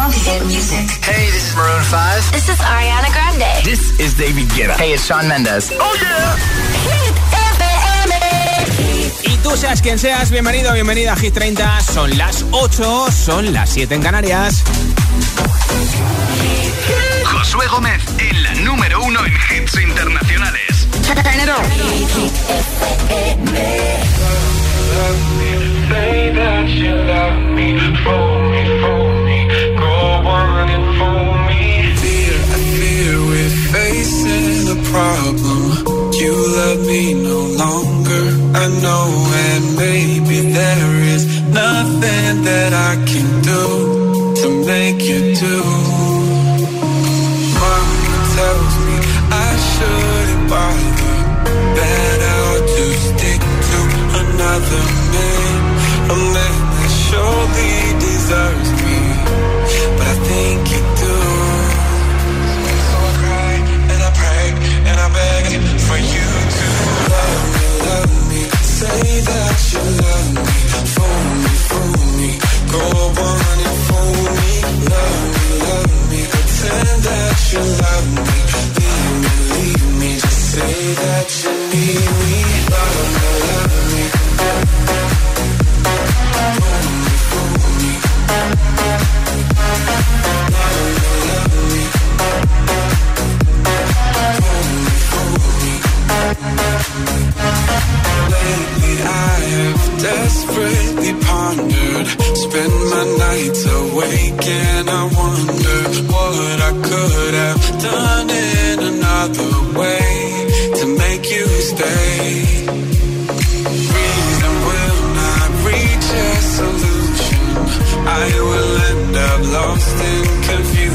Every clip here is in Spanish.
love hit music. Hey, this is Maroon 5. This is Ariana Grande. This is David Guetta. Hey, it's Shawn Mendes. Oh yeah. Hit Y tú seas quien seas, bienvenido, bienvenida a Hit 30. Son las 8, son las 7 en Canarias. Josué Gómez en la número uno en hits internacionales. Say that you love me, and fool me. Fear, I fear we're facing a problem. You love me no longer, I know, and maybe there is nothing that I can do to make you do. Mama tells me I shouldn't bother, better to stick to another man, a man desperately pondered. Spend my nights awake and I wonder What I could have done in another way To make you stay. Reason will not reach a solution. I will end up lost in confusion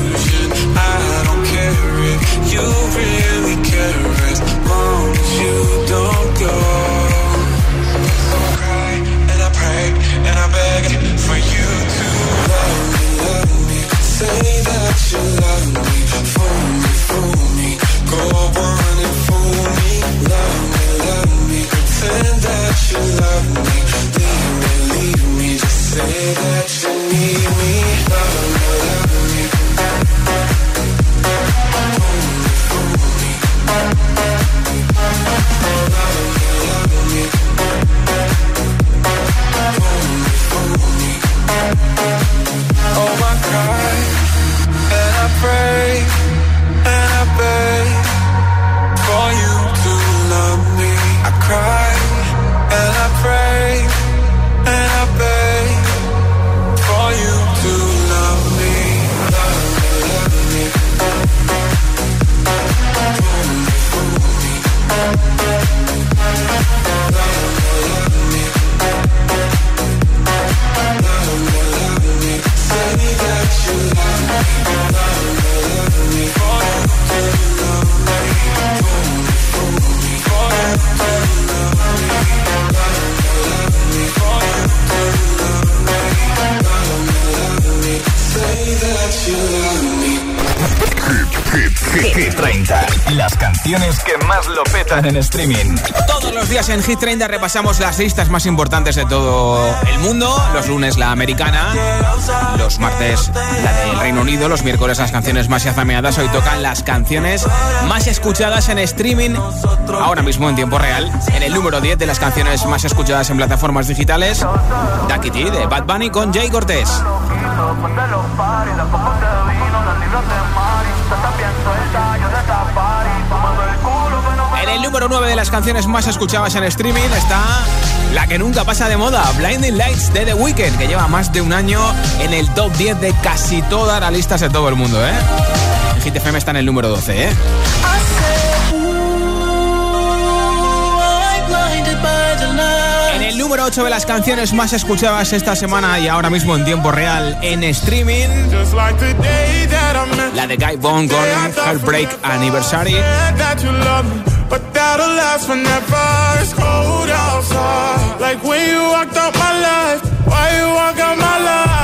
más lo petan en streaming. Todos los días en Hit 30 repasamos las listas más importantes de todo el mundo. Los lunes la americana, los martes la del Reino Unido, los miércoles las canciones más yazameadas. Hoy tocan las canciones más escuchadas en streaming ahora mismo en tiempo real. En el número 10 de las canciones más escuchadas en plataformas digitales, Ducky T de Bad Bunny con Jay Cortés. Ponte los paris, da copos de vino, las libras de Mari. Tú estás bien En el número 9 de las canciones más escuchadas en streaming está la que nunca pasa de moda, Blinding Lights de The Weeknd, que lleva más de un año en el top 10 de casi todas las listas de todo el mundo, ¿eh? Está en el número 12, ¿eh? En el número 8 de las canciones más escuchadas esta semana y ahora mismo en tiempo real en streaming, la de Guy Bone con Heartbreak Anniversary. But that'll last forever. It's cold outside, like when you walked out my life. Why you walk out my life?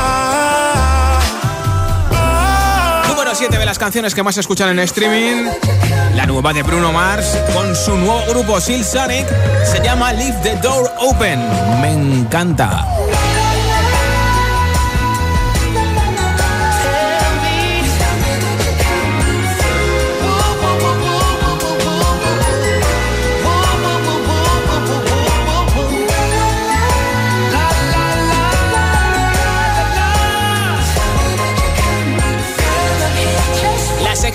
Número 7 de las canciones que más escuchan en streaming. La nueva de Bruno Mars con su nuevo grupo Seal Sonic se llama Leave the Door Open. Me encanta.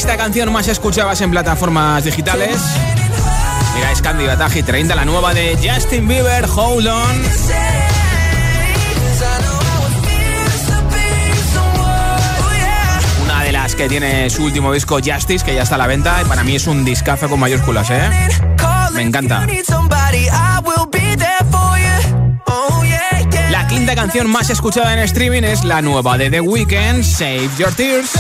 Sexta canción más escuchada en plataformas digitales. Mira, es candidata a Hit 30, la nueva de Justin Bieber, Hold On. Una de las que tiene su último disco Justice, que ya está a la venta, y para mí es un discazo con mayúsculas, ¿eh? Me encanta. La quinta canción más escuchada en streaming es la nueva de The Weeknd, Save Your Tears.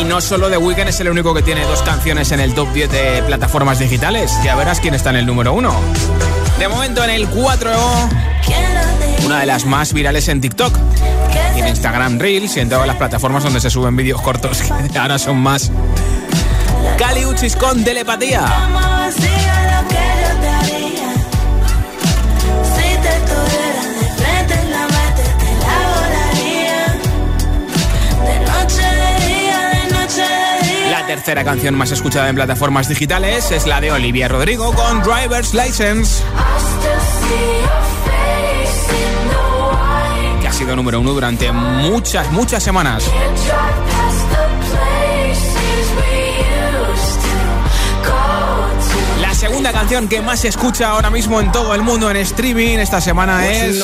Y no solo The Weeknd es el único que tiene dos canciones en el top 10 de plataformas digitales. Ya verás quién está en el número 1. De momento en el 4, una de las más virales en TikTok. Y en Instagram Reels y en todas las plataformas donde se suben vídeos cortos, ahora son más. Cali Uchis con telepatía. Tercera canción más escuchada en plataformas digitales es la de Olivia Rodrigo con Driver's License. Que ha sido número uno durante muchas, muchas semanas. Segunda canción que más se escucha ahora mismo en todo el mundo en streaming esta semana es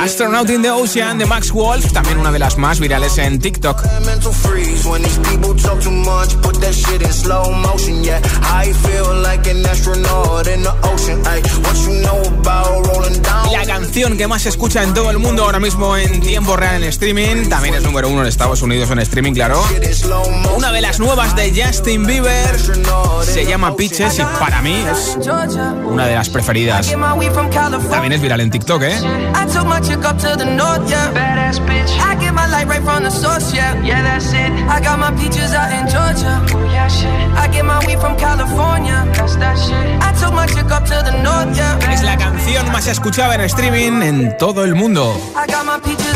Astronaut in the Ocean de Max Wolf, también una de las más virales en TikTok. La canción que más se escucha en todo el mundo ahora mismo en tiempo real en streaming, también es número uno en Estados Unidos en streaming, claro. Una de las nuevas de Justin Bieber se llama Pitches y para mí es una de las preferidas. También es viral en TikTok, ¿eh? Es la canción más escuchada en streaming en todo el mundo.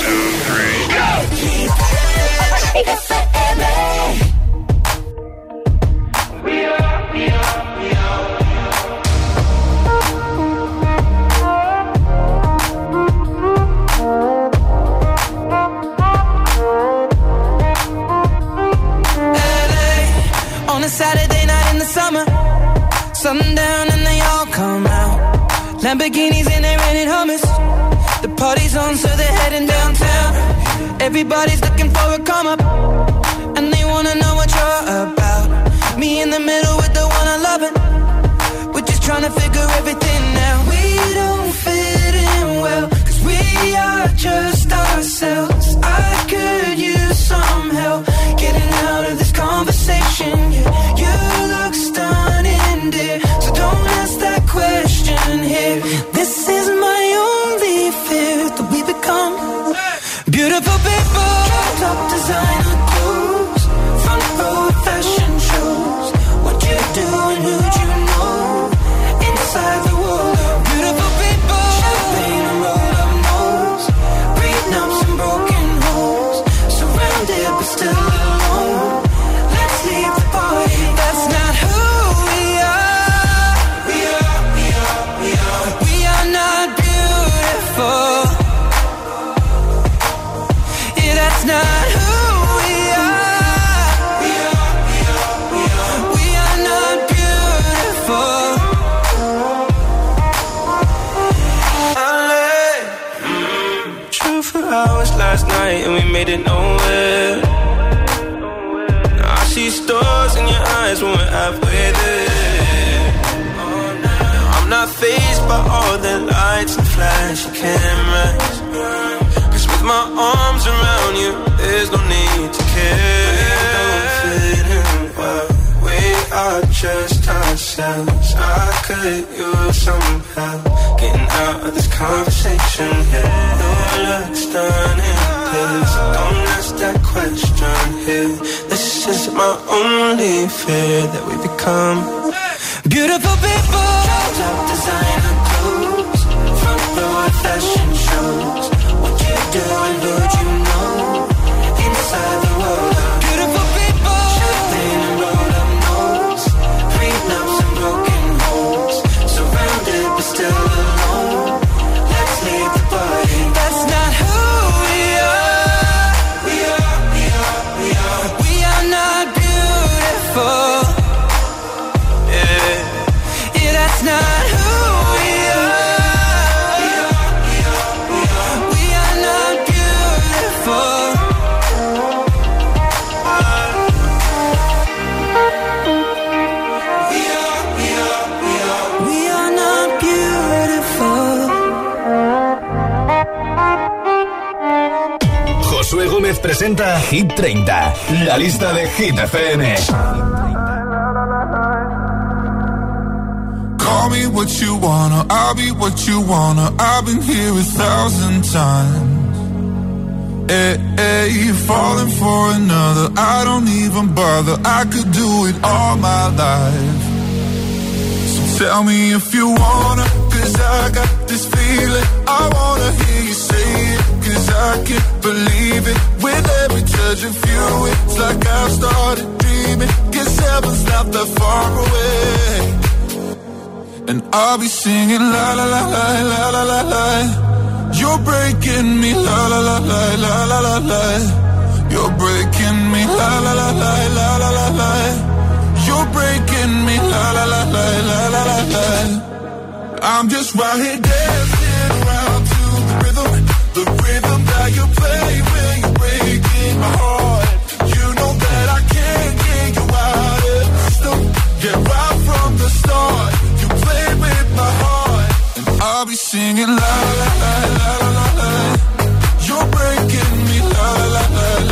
two, three, go! We are, we are, we are. on a Saturday night in the summer. Sundown and they all come out. Lamborghinis and they're renting hummus. Party's on, so they're heading downtown. Everybody's looking for a come up, and they wanna know what you're about. Me in the middle with the one I love it. We're just trying to figure everything out. We don't fit in well, cause we are just ourselves. I could use some help getting out of this conversation. Yeah, you look stunning, dear. And flashy cameras. Cause with my arms around you, there's no need to care. We Don't fit in well. We are just ourselves. I could use some help getting out of this conversation. Yeah, no looks done and please don't ask that question here. This is my only fear that we become beautiful people. Top row fashion shows. What you doing, Lord, you know. Inside presenta Hit 30, la lista de Hit FM. Call me what you wanna, I'll be what you wanna. I've been here a thousand times. Hey, hey, falling for another. I don't even bother. I could do it all my life. So tell me if you wanna, cause I got this feeling. I wanna hear you say it, I can't believe it. With every touch of you, it's like I've started dreaming. Guess heaven's not that far away. And I'll be singing la la la la la la la la. You're breaking me la la la la la la la la. You're breaking me la la la la la la la la. You're breaking me la la la la la la la la. I'm just right here dancing around to the rhythm, the rhythm you play when you're breaking my heart. You know that I can't get you out of the. Yeah, right from the start, you played with my heart, and I'll be singing la la la la la la. You're breaking me la la la la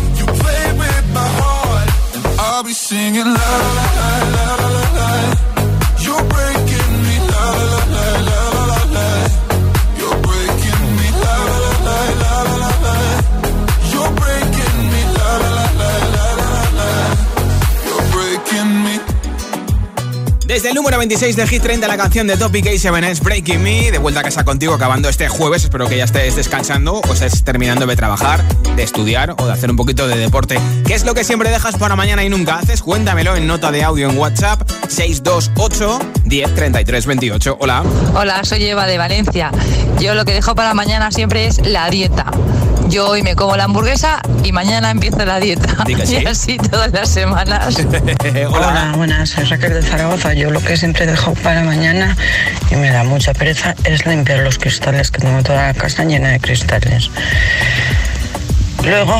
you play with my heart, I'll be singing la la la la la la. You're breaking Desde el número 26 de Hit 30 la canción de Topic A7 Breaking Me. De vuelta a casa contigo acabando este jueves. Espero que ya estés descansando o estés terminando de trabajar, de estudiar o de hacer un poquito de deporte. ¿Qué es lo que siempre dejas para mañana y nunca haces? Cuéntamelo en nota de audio en WhatsApp 628 10 33 28. Hola. Hola, soy Eva de Valencia. Yo lo que dejo para mañana siempre es la dieta. Yo hoy me como la hamburguesa y mañana empiezo la dieta. Sí. Y así todas las semanas. Hola, buenas, soy Raquel de Zaragoza. Yo lo que siempre dejo para mañana y me da mucha pereza es limpiar los cristales, que tengo toda la casa llena de cristales. Luego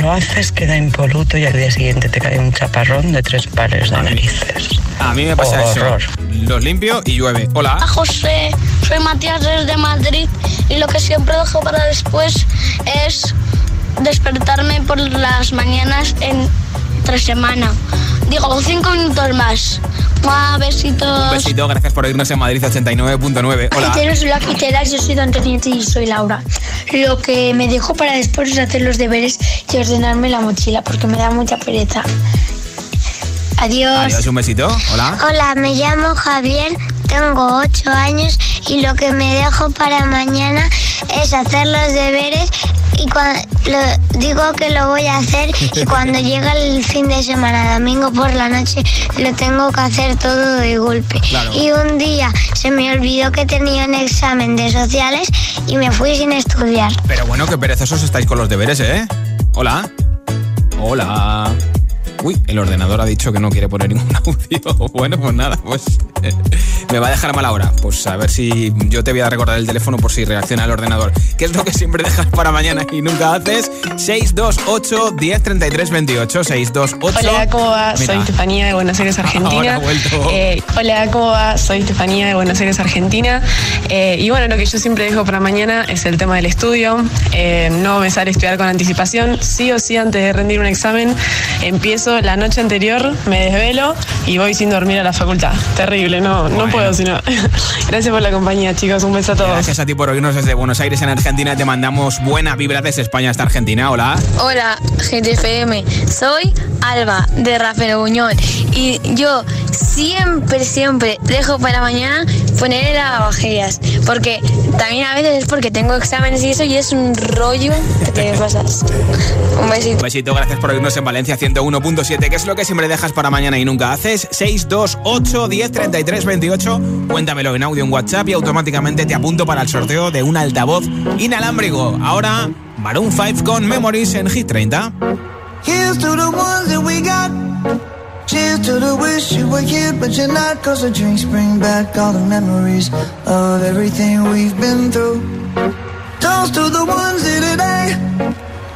lo haces, queda impoluto y al día siguiente te cae un chaparrón de tres pares de narices. A mí me pasa Horror. eso. Los limpio y llueve. Hola. Hola José, soy Matías desde Madrid y lo que siempre dejo para después es despertarme por las mañanas en otra semana. Digo, cinco minutos más. Besitos. Un besito, gracias por oírnos en Madrid 89.9. Hola. Agiteros, hola, agiteras, yo soy Antonieta y soy Laura. Lo que me dejo para después es hacer los deberes y ordenarme la mochila porque me da mucha pereza. Adiós. Adiós, un besito. Hola. Hola, me llamo Javier, tengo 8 años y lo que me dejo para mañana es hacer los deberes y cuando digo que lo voy a hacer y cuando llega el fin de semana, domingo por la noche, lo tengo que hacer todo de golpe. Claro. Y un día se me olvidó que tenía un examen de sociales y me fui sin estudiar. Pero bueno, qué perezosos estáis con los deberes, ¿eh? Hola. Hola. Uy, el ordenador ha dicho que no quiere poner ningún audio. Bueno, pues nada, pues eh, me va a dejar mal ahora. Pues a ver si yo te voy a recordar el teléfono por si reacciona el ordenador. ¿Qué es lo que siempre dejas para mañana y nunca haces? 628 10 33 28 628 Hola, ¿cómo va? Mira. Soy Estefanía de Buenos Aires, Argentina. Vuelto. Eh, hola, ¿cómo va? Soy Estefanía de Buenos Aires, Argentina. Eh, y bueno, lo que yo siempre dejo para mañana es el tema del estudio. Eh, no me sale estudiar con anticipación. Sí o sí, antes de rendir un examen, empiezo la noche anterior, me desvelo y voy sin dormir a la facultad. Terrible, no, no puedo sino. Gracias por la compañía, chicos. Un beso a todos. Gracias a ti por oírnos desde Buenos Aires en Argentina. Te mandamos buena vibra desde España hasta Argentina. Hola. Hola, GTFM. Soy Alba de Rafael Buñol y yo siempre, siempre dejo para mañana poner el lavavajillas porque también a veces es porque tengo exámenes y eso y es un rollo de cosas. Un besito. Un besito, gracias por oírnos en Valencia 101.7. ¿Qué es lo que siempre dejas para mañana y nunca haces? 628 10 33 28. Cuéntamelo en audio en WhatsApp y automáticamente te apunto para el sorteo de un altavoz inalámbrico. Ahora, Maroon 5 con Memories en Hit 30. Here's to the ones that we got. Cheers to the wish you were here, but you're not. Cause the drinks bring back all the memories of everything we've been through. Toast to the ones here today.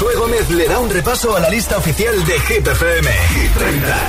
Josué Gómez le da un repaso a la lista oficial de Hit FM. Hit 30.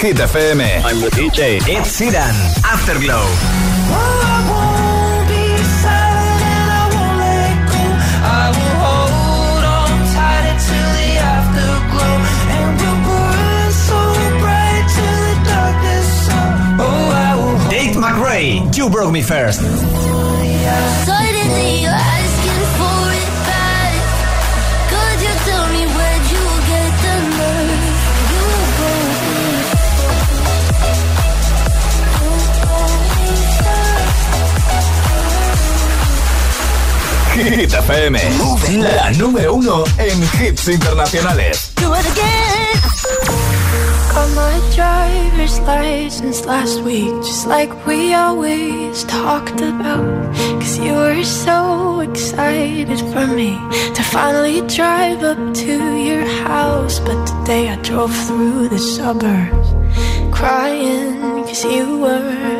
Hit FM. I'm the DJ. Ed Sheeran, Afterglow. Oh, I won't be silent, and I won't let go. I will hold on, tighter to the afterglow, and we'll burn so bright till the darkness. Oh, I will. Dave McRae, You Broke Me First. Hit FM, la número uno en hits internacionales. Do it again. Got my driver's license last week, just like we always talked about. Cause you were so excited for me to finally drive up to your house. But today I drove through the suburbs, crying cause you weren't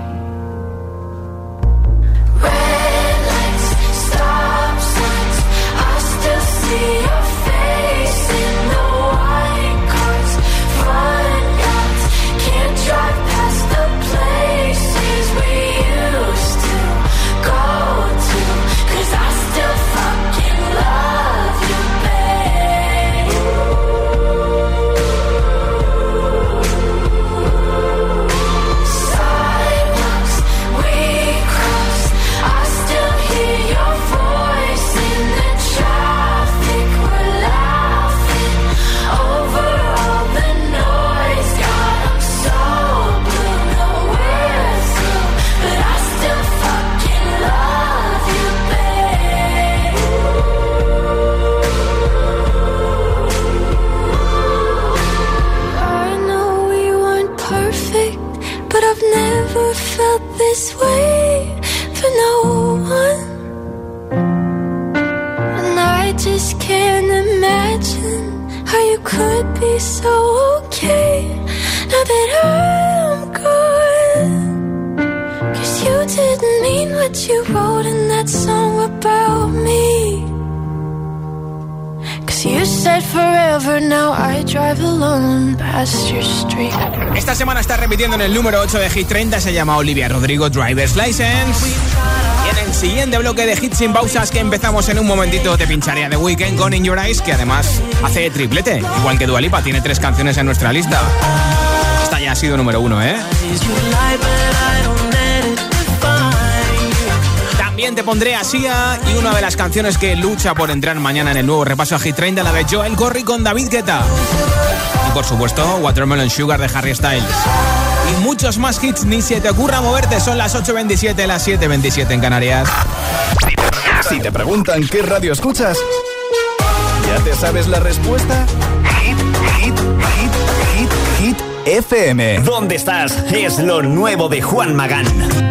Said forever, now I drive alone past your street. Esta semana está repitiendo en el número 8 de Hit 30, se llama Olivia Rodrigo Driver's License. Y en el siguiente bloque de hits sin pausas que empezamos en un momentito te pincharé a The Weeknd con In Your Eyes, que además hace triplete, igual que Dualipa, tiene tres canciones en nuestra lista. Esta ya ha sido número uno, ¿eh? También te pondré a Sia y una de las canciones que lucha por entrar mañana en el nuevo repaso a Hit 30, la de Joel Corry con David Guetta. Y por supuesto, Watermelon Sugar de Harry Styles. y muchos más hits. Ni se te ocurra moverte. Son las 8.27, las 7.27 en Canarias. Si te preguntan qué radio escuchas, ¿ya te sabes la respuesta? Hit, hit, hit, hit, hit, FM. ¿Dónde estás? Es lo nuevo de Juan Magán.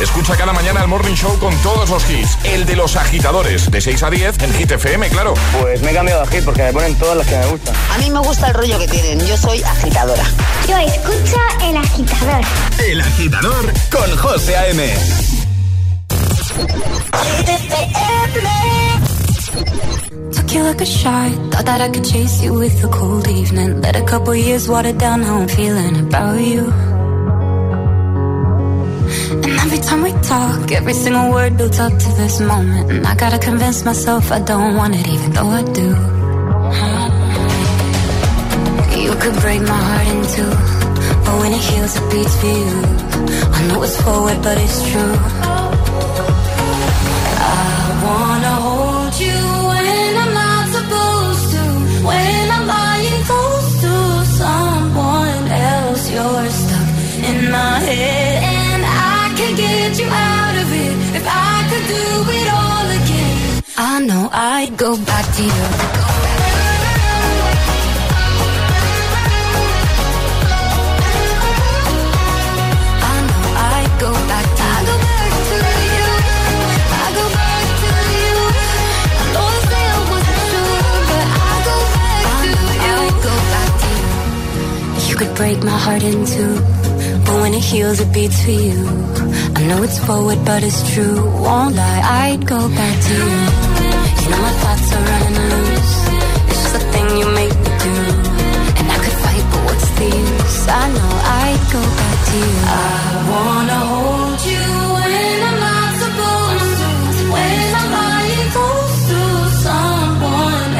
Escucha cada mañana el Morning Show con todos los hits. El de los agitadores, de 6 a 10 en Hit FM, claro. Pues me he cambiado a hit porque me ponen todas las que me gustan. A mí me gusta el rollo que tienen. Yo soy agitadora. Yo escucho el agitador. El agitador con José A.M. Took you like a shot, thought that I could chase you with a cold evening. Let a couple years water down how I'm feeling about you. And every time we talk, every single word builds up to this moment. And I gotta convince myself I don't want it, even though I do. You could break my heart in two, but when it heals, it beats for you. I know it's forward, but it's true. I wanna hold you I know I'd go back to you. I know I'd go back to I go back to you. I go back to you. I know I say I wasn't sure, but I go back to you. I'd go back to you. You could break my heart in two, but when it heals, it beats for you. I know it's forward, but it's true. Won't lie, I'd go back to you. My thoughts are running loose. It's just a thing you make me do, and I could fight, but what's the use? I know I'd go back to you. I wanna hold you when I'm not supposed to. When I'm lying close to someone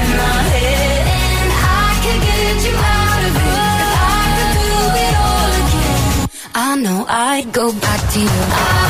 in my head, and I can't get you out of it. I do it all again, I know I'd go back to you.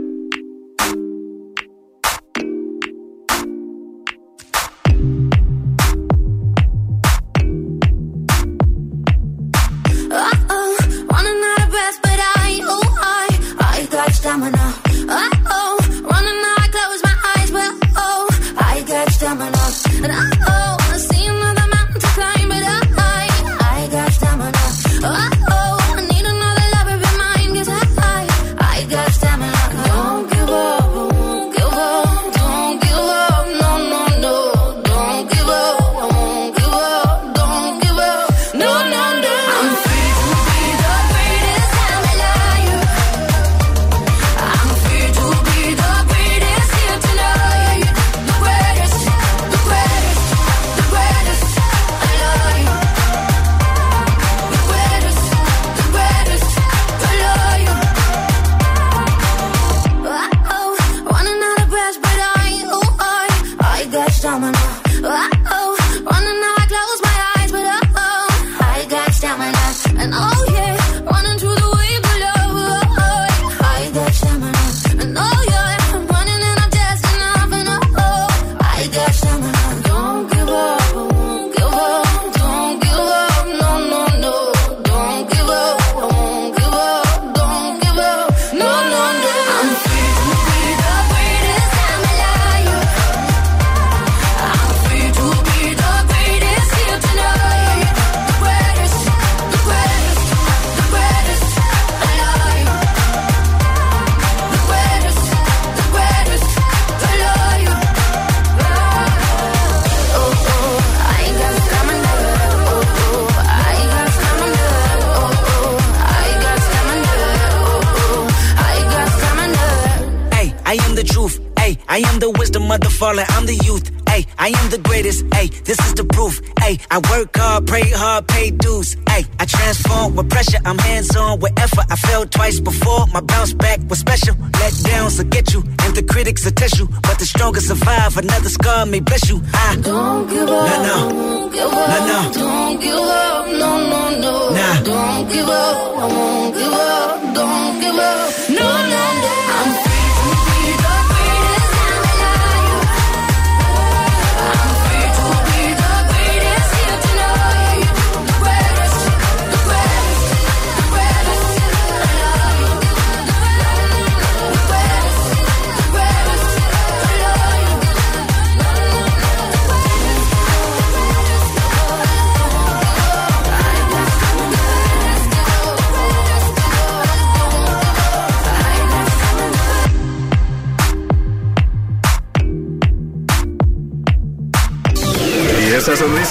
Scar may bless you.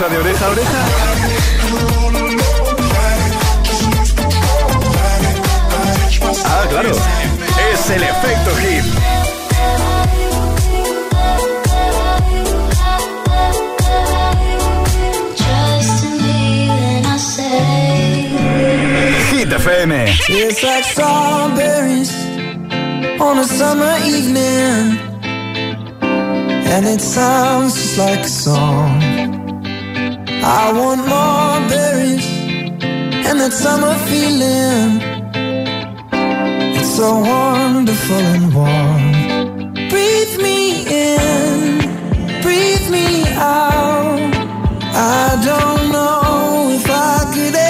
Sonrisa de oreja a oreja? Ah, claro. Es el efecto say Hit FM. It's like strawberries on a summer evening, and it sounds just like a song. I want more berries and that summer feeling. It's so wonderful and warm. Breathe me in, breathe me out. I don't know if I could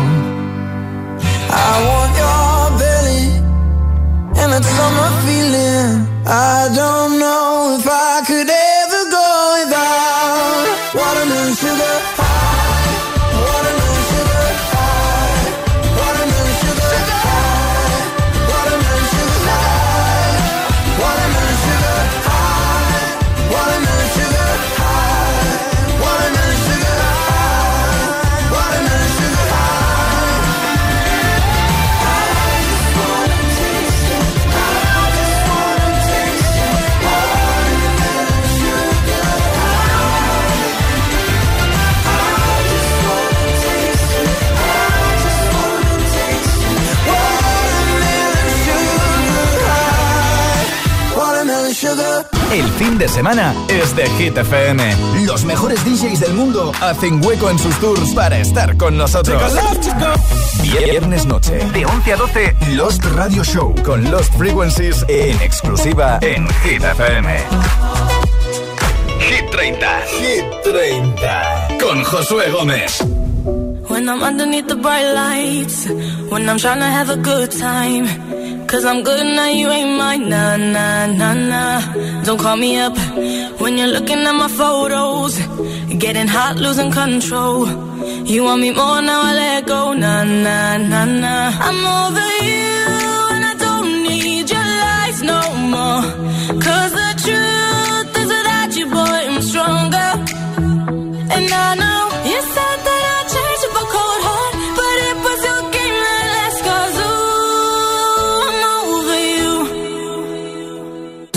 De semana es de Hit FM. Los mejores DJs del mundo hacen hueco en sus tours para estar con nosotros. Viernes noche, de 11 a 12, Lost Radio Show con Lost Frequencies en exclusiva en Hit FM. Hit 30. Hit 30. Con Josué Gómez. When I'm underneath the bright lights, when I'm trying to have a good time. Cause I'm good now, you ain't mine. Nah, nah, nah, nah. Don't call me up when you're looking at my photos. Getting hot, losing control. You want me more now, I let go. Nah, nah, nah, nah. I'm over you and I don't need your lies. no more. Cause the truth is without you, boy, I'm stronger. And I know you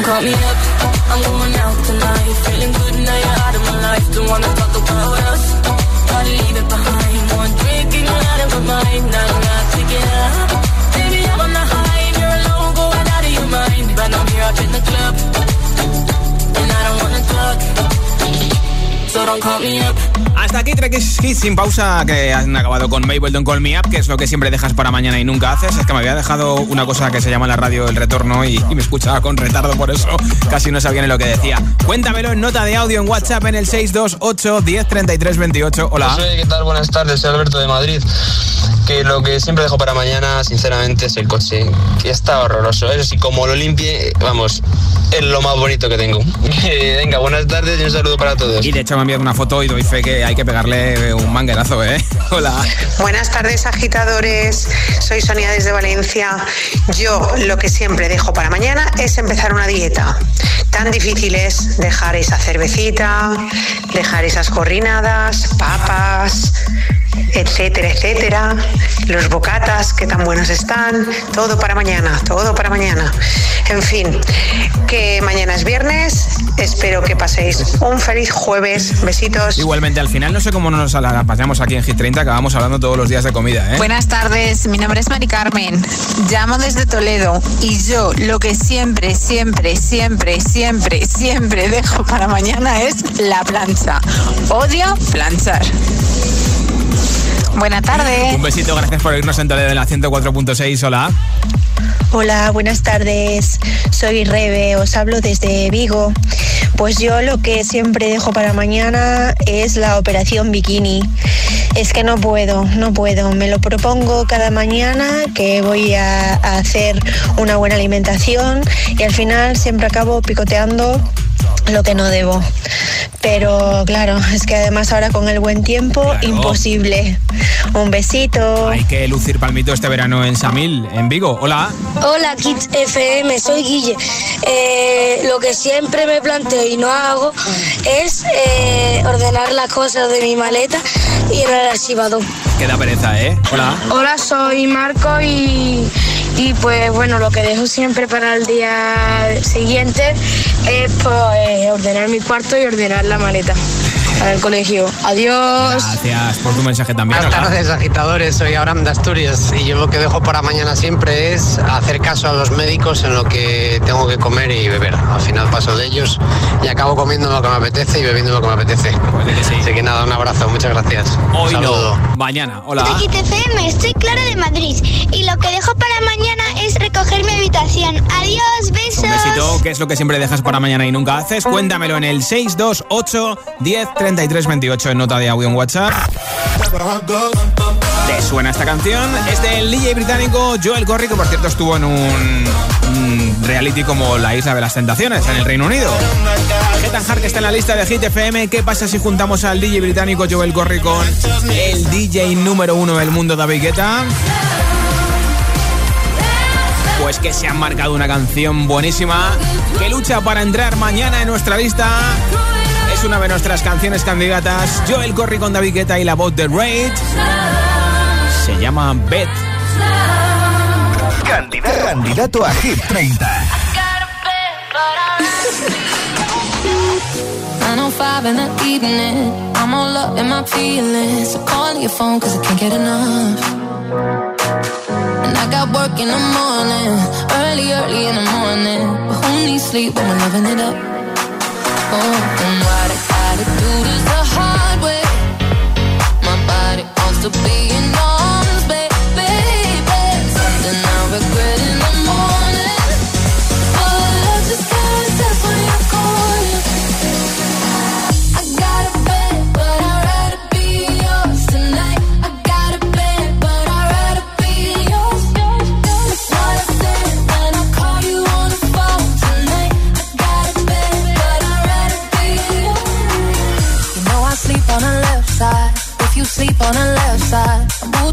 Don't call me up, I'm going out tonight. Feeling good now you're out of my life. Don't wanna talk about us. Gotta leave it behind. One drink and you're out of my mind. Nah, nah, take it up. Baby, I'm on the high you're alone, going out of your mind. But I'm here up in the club, and I don't wanna talk. So don't call me up. Hasta aquí Trek Hits sin pausa que han acabado con Mabel Don't Call Me Up, que es lo que siempre dejas para mañana y nunca haces. Es que me había dejado una cosa que se llama la radio el retorno y, me escuchaba con retardo, por eso casi no sabía ni lo que decía. Cuéntamelo en nota de audio en WhatsApp en el 628 10 33 28. Hola. Buenas tardes, soy Alberto de Madrid. Que lo que siempre dejo para mañana, sinceramente, es el coche. Que está horroroso. Eso sí, como lo limpie, vamos, es lo más bonito que tengo. Venga, buenas tardes y un saludo para todos. Y de hecho me ha enviado una foto y doy fe que hay que pegarle un manguerazo, ¿eh? Hola. Buenas tardes, agitadores. Soy Sonia desde Valencia. Yo lo que siempre dejo para mañana es empezar una dieta. Tan difícil es dejar esa cervecita, dejar esas corrinadas, papas, etcétera, etcétera. Los bocatas, que tan buenos están. Todo para mañana, todo para mañana. En fin, que mañana es viernes. Espero que paséis un feliz jueves. Besitos. Igualmente, al final no sé cómo nos la pasamos aquí en Hit 30, acabamos hablando todos los días de comida, ¿eh? Buenas tardes, mi nombre es Mari Carmen. Llamo desde Toledo y yo lo que siempre, siempre, siempre, siempre, siempre dejo para mañana es la plancha. Odio planchar. Buena tarde. Un besito, gracias por irnos en Toledo en la 104.6. Hola. Hola, buenas tardes. Soy Rebe, os hablo desde Vigo. Pues yo lo que siempre dejo para mañana es la operación bikini. Es que no puedo, no puedo. Me lo propongo cada mañana que voy a, a hacer una buena alimentación y al final siempre acabo picoteando lo que no debo. Pero claro, es que además ahora con el buen tiempo, imposible. Un besito. Hay que lucir palmito este verano en Samil, en Vigo. Hola. Hola Kids FM, soy Guille. Eh, lo que siempre me planteo y no hago es eh, ordenar las cosas de mi maleta y en el archivador. Queda pereza, ¿eh? Hola. Hola, soy Marco y, y pues bueno, lo que dejo siempre para el día siguiente es pues, ordenar mi cuarto y ordenar la maleta para el colegio. Adiós. Gracias por tu mensaje también. Buenas tardes, agitadores. Soy Abraham de Asturias y yo lo que dejo para mañana siempre es hacer caso a los médicos en lo que tengo que comer y beber. Al final paso de ellos y acabo comiendo lo que me apetece y bebiendo lo que me apetece. Así que nada, un abrazo, muchas gracias. Hoy Saludo. no, mañana. Hola. De FM, estoy Clara de Madrid y lo que dejo para mañana es recoger mi habitación. Adiós, besos. Un besito, ¿qué es lo que siempre dejas para mañana y nunca haces? Cuéntamelo en el 628 10 33 28 en nota de audio en WhatsApp. ¿Te suena esta canción? Es del DJ británico Joel Corry, que por cierto estuvo en un, reality como La Isla de las Tentaciones en el Reino Unido. Getan Hart está en la lista de Hit FM. ¿Qué pasa si juntamos al DJ británico Joel Corry con el DJ número uno del mundo, David Guetta? Pues que se han marcado una canción buenísima que lucha para entrar mañana en nuestra lista. Es una de nuestras canciones candidatas. Joel Corry con David Guetta y la voz de Rage. Se llama Bet. Candidato, candidato a Hit 30. 905 in the evening. I'm all up in my feelings. So call your phone cause I can't get enough. And I got work in the morning. Early, early in the morning. But who needs sleep when we're loving it up? Oh, and what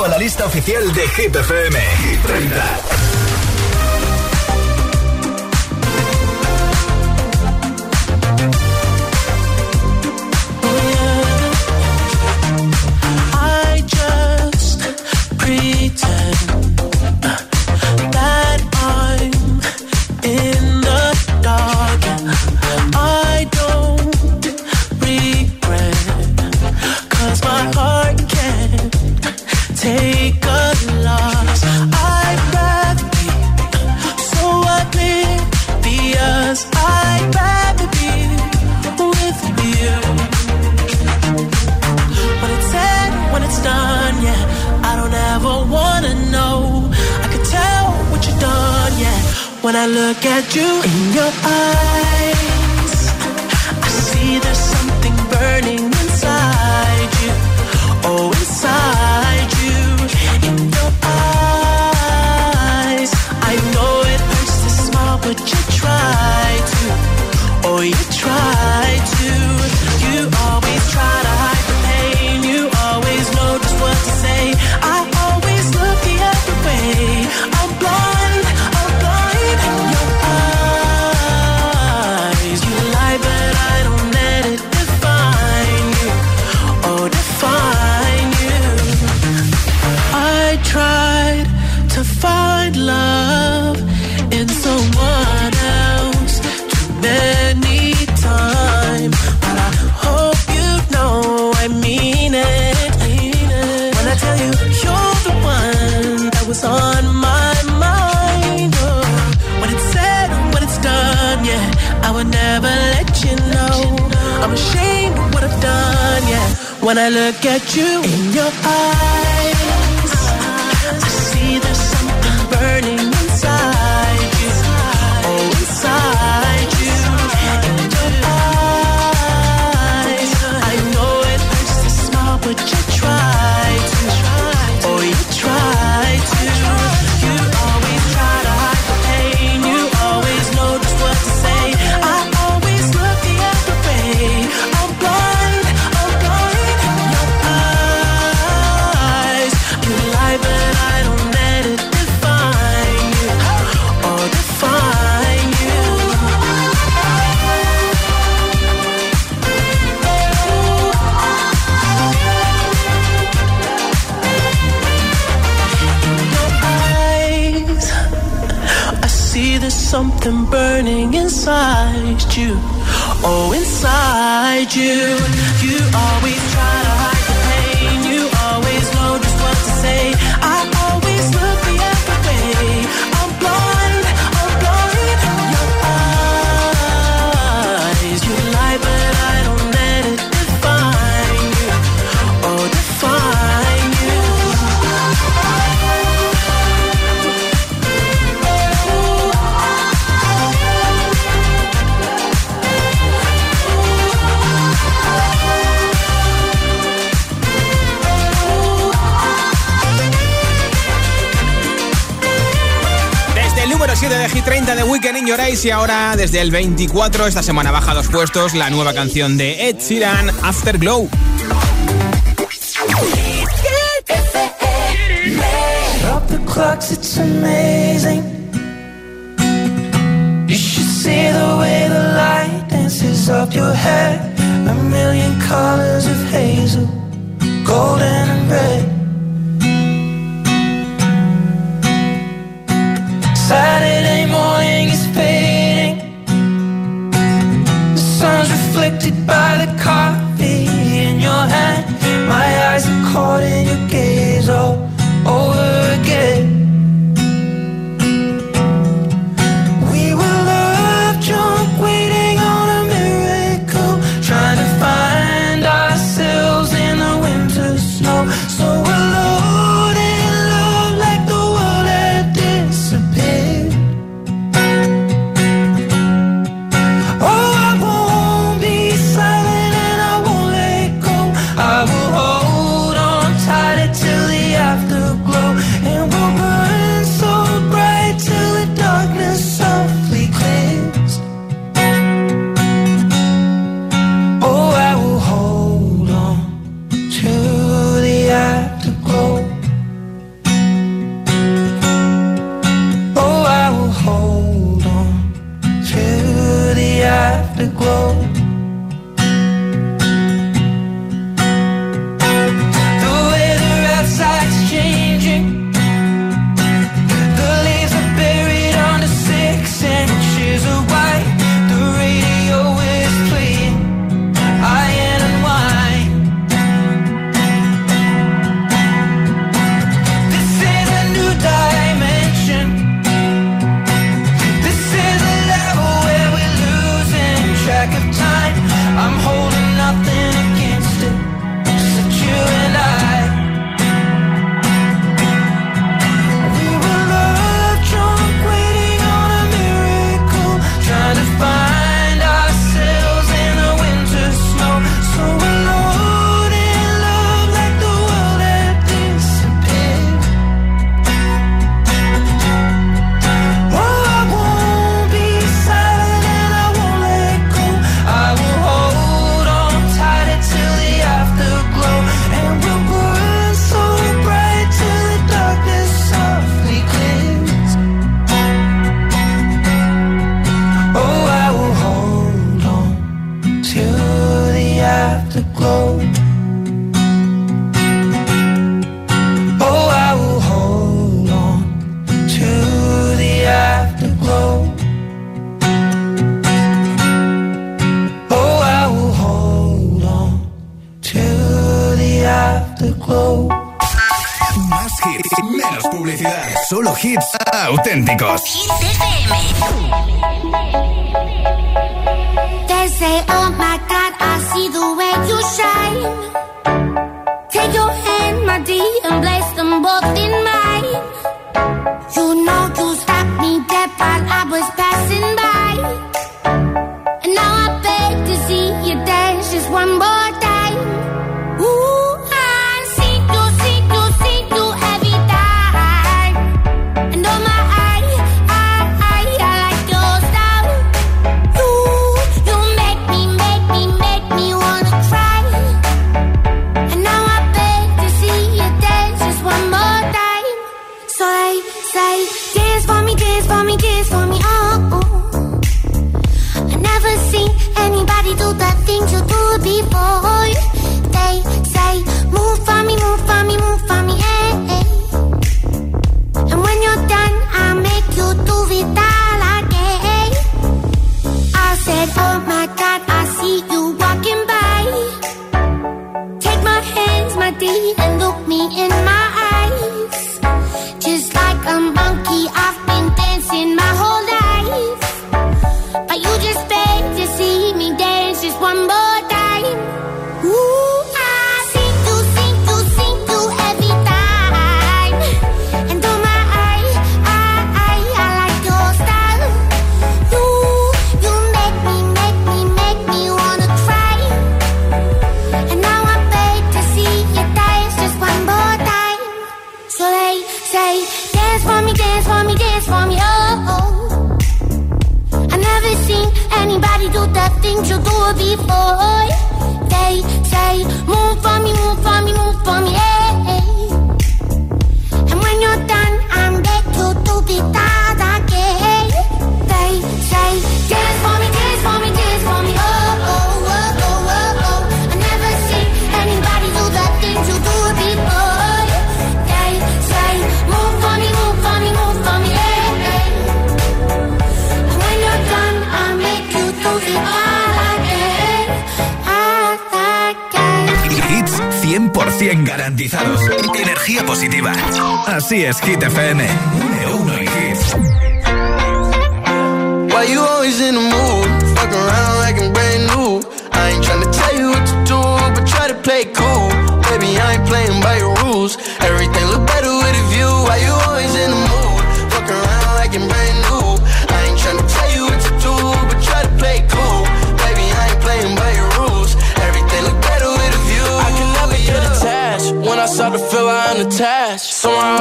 a la lista oficial de Hit FM. Pues Maxi ahora, desde el 24, esta semana baja dos puestos, la nueva canción de Ed Sheeran, Afterglow.